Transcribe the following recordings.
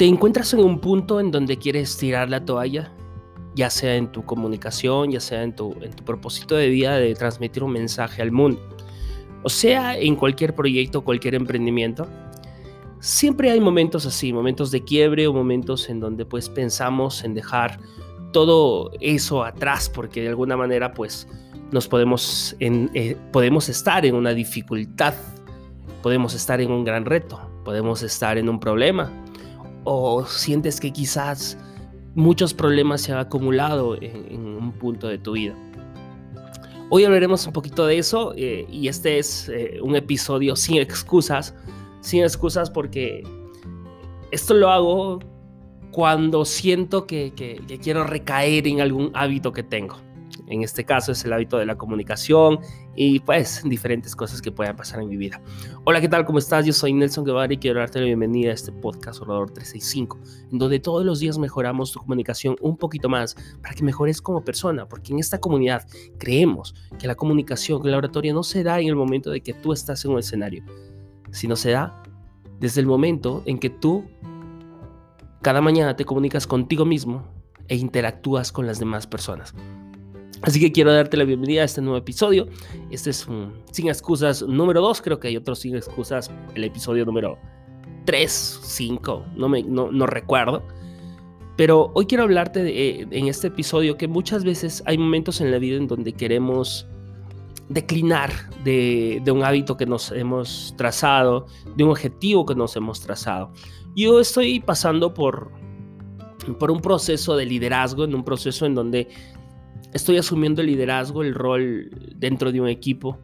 te encuentras en un punto en donde quieres tirar la toalla, ya sea en tu comunicación, ya sea en tu, en tu propósito de vida de transmitir un mensaje al mundo, o sea, en cualquier proyecto, cualquier emprendimiento. Siempre hay momentos así, momentos de quiebre o momentos en donde pues pensamos en dejar todo eso atrás porque de alguna manera pues nos podemos, en, eh, podemos estar en una dificultad, podemos estar en un gran reto, podemos estar en un problema, o sientes que quizás muchos problemas se han acumulado en, un punto de tu vida. Hoy hablaremos un poquito de eso eh, y este es eh, un episodio sin excusas, sin excusas porque esto lo hago cuando siento que quiero recaer en algún hábito que tengo. En este caso es el hábito de la comunicación y pues diferentes cosas que puedan pasar en mi vida. Hola, ¿qué tal? ¿Cómo estás? Yo soy Nelson Guevara y quiero darte la bienvenida a este podcast Orador 365, en donde todos los días mejoramos tu comunicación un poquito más para que mejores como persona, porque en esta comunidad creemos que la comunicación, que la oratoria no se da en el momento de que tú estás en un escenario, sino se da desde el momento en que tú cada mañana te comunicas contigo mismo e interactúas con las demás personas. Así que quiero darte la bienvenida a este nuevo episodio. Este es un Sin Excusas número 2. Creo que hay otros Sin Excusas, el episodio número 3, 5, no, me, no, recuerdo. Pero hoy quiero hablarte de, en este episodio que muchas veces hay momentos en la vida en donde queremos declinar de, de, un hábito que nos hemos trazado, de un objetivo que nos hemos trazado. Yo estoy pasando por, por un proceso de liderazgo, en un proceso en donde estoy asumiendo el liderazgo, el rol dentro de un equipo.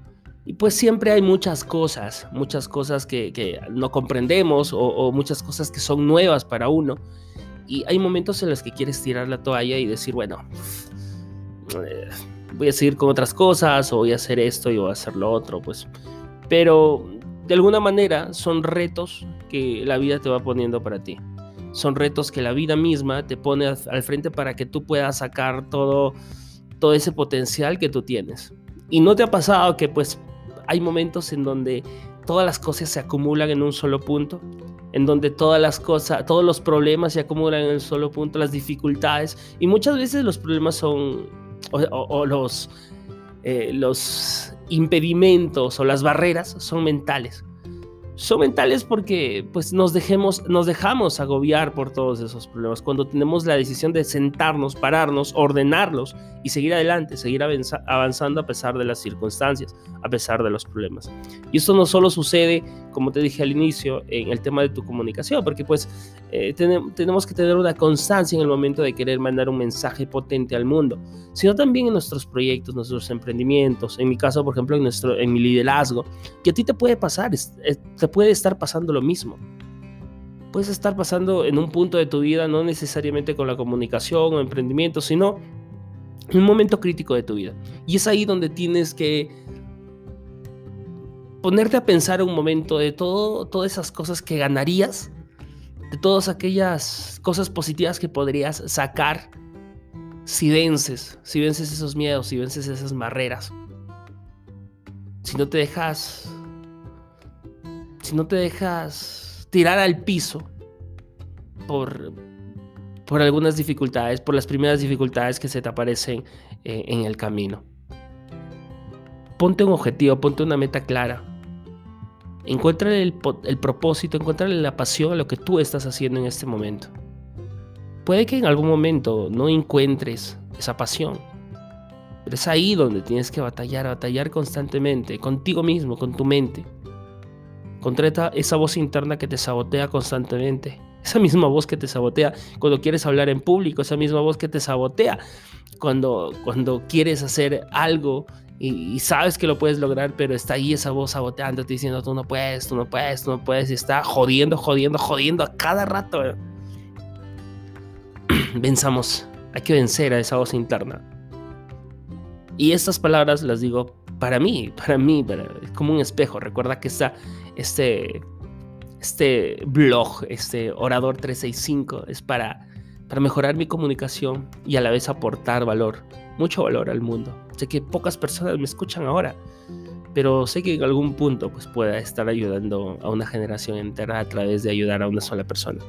Y pues siempre hay muchas cosas, muchas cosas que, no comprendemos o, muchas cosas que son nuevas para uno. Y hay momentos en los que quieres tirar la toalla y decir, bueno, eh, voy a seguir con otras cosas o voy a hacer esto y voy a hacer lo otro, pues. Pero de alguna manera son retos que la vida te va poniendo para ti. Son retos que la vida misma te pone al frente para que tú puedas sacar todo todo ese potencial que tú tienes. Y no te ha pasado que pues hay momentos en donde todas las cosas se acumulan en un solo punto, en donde todas las cosas, todos los problemas se acumulan en un solo punto, las dificultades, y muchas veces los problemas son, o, los, eh, los impedimentos o las barreras son mentales son mentales porque pues nos dejemos nos dejamos agobiar por todos esos problemas. Cuando tenemos la decisión de sentarnos pararnos ordenarlos y seguir adelante seguir avanzando a pesar de las circunstancias a pesar de los problemas. Y esto no solo sucede como te dije al inicio en el tema de tu comunicación porque pues eh, tenemos que tener una constancia en el momento de querer mandar un mensaje potente al mundo sino también en nuestros proyectos nuestros emprendimientos. En mi caso por ejemplo en nuestro en mi liderazgo que a ti te puede pasar puede estar pasando lo mismo. Puedes estar pasando en un punto de tu vida, no necesariamente con la comunicación o emprendimiento, sino en un momento crítico de tu vida. Y es ahí donde tienes que ponerte a pensar un momento de todo, todas esas cosas que ganarías, de todas aquellas cosas positivas que podrías sacar si vences, si vences esos miedos, si vences esas barreras. Si no te dejas si no te dejas tirar al piso por, por algunas dificultades, por las primeras dificultades que se te aparecen eh, en el camino. Ponte un objetivo, ponte una meta clara. Encuentra el, el propósito, encuentra la pasión a lo que tú estás haciendo en este momento. Puede que en algún momento no encuentres esa pasión, pero es ahí donde tienes que batallar, batallar constantemente, contigo mismo, con tu mente. Contra esa voz interna que te sabotea constantemente. Esa misma voz que te sabotea cuando quieres hablar en público, esa misma voz que te sabotea cuando, cuando quieres hacer algo y, sabes que lo puedes lograr, pero está ahí esa voz saboteándote diciendo tú no puedes, tú no puedes, tú no puedes, y está jodiendo, jodiendo, jodiendo a cada rato. Venzamos, hay que vencer a esa voz interna. Y estas palabras las digo para mí, para mí, es como un espejo. Recuerda que está este, este blog, este Orador 365, es para, para mejorar mi comunicación y a la vez aportar valor, mucho valor al mundo. Sé que pocas personas me escuchan ahora, pero sé que en algún punto pues, pueda estar ayudando a una generación entera a través de ayudar a una sola persona.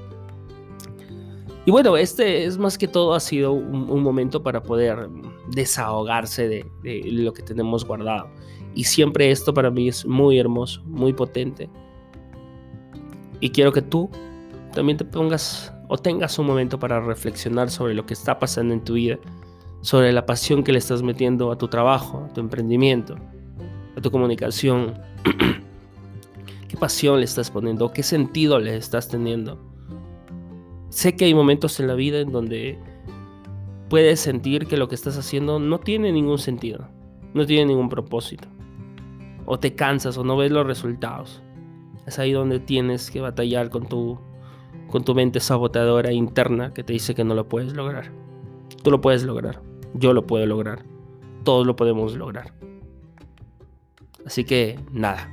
Y bueno, este es más que todo ha sido un, momento para poder desahogarse de, de, lo que tenemos guardado. Y siempre esto para mí es muy hermoso, muy potente. Y quiero que tú también te pongas o tengas un momento para reflexionar sobre lo que está pasando en tu vida, sobre la pasión que le estás metiendo a tu trabajo, a tu emprendimiento, a tu comunicación. ¿Qué pasión le estás poniendo? ¿Qué sentido le estás teniendo? Sé que hay momentos en la vida en donde puedes sentir que lo que estás haciendo no tiene ningún sentido, no tiene ningún propósito. O te cansas o no ves los resultados. Es ahí donde tienes que batallar con tu, con tu mente saboteadora interna que te dice que no lo puedes lograr. Tú lo puedes lograr. Yo lo puedo lograr. Todos lo podemos lograr. Así que nada.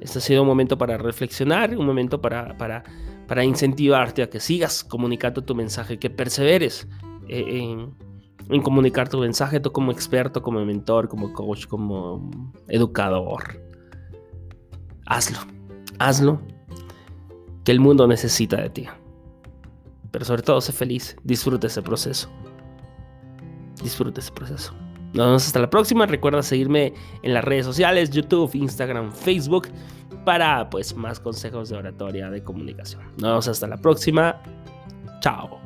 Este ha sido un momento para reflexionar, un momento para, para para incentivarte a que sigas comunicando tu mensaje, que perseveres eh, en, comunicar tu mensaje, tú como experto, como mentor, como coach, como educador. Hazlo, hazlo, que el mundo necesita de ti. Pero sobre todo, sé feliz, disfruta ese proceso. Disfruta ese proceso. Nos vemos hasta la próxima. Recuerda seguirme en las redes sociales, YouTube, Instagram, Facebook para pues más consejos de oratoria de comunicación. Nos vemos hasta la próxima. Chao.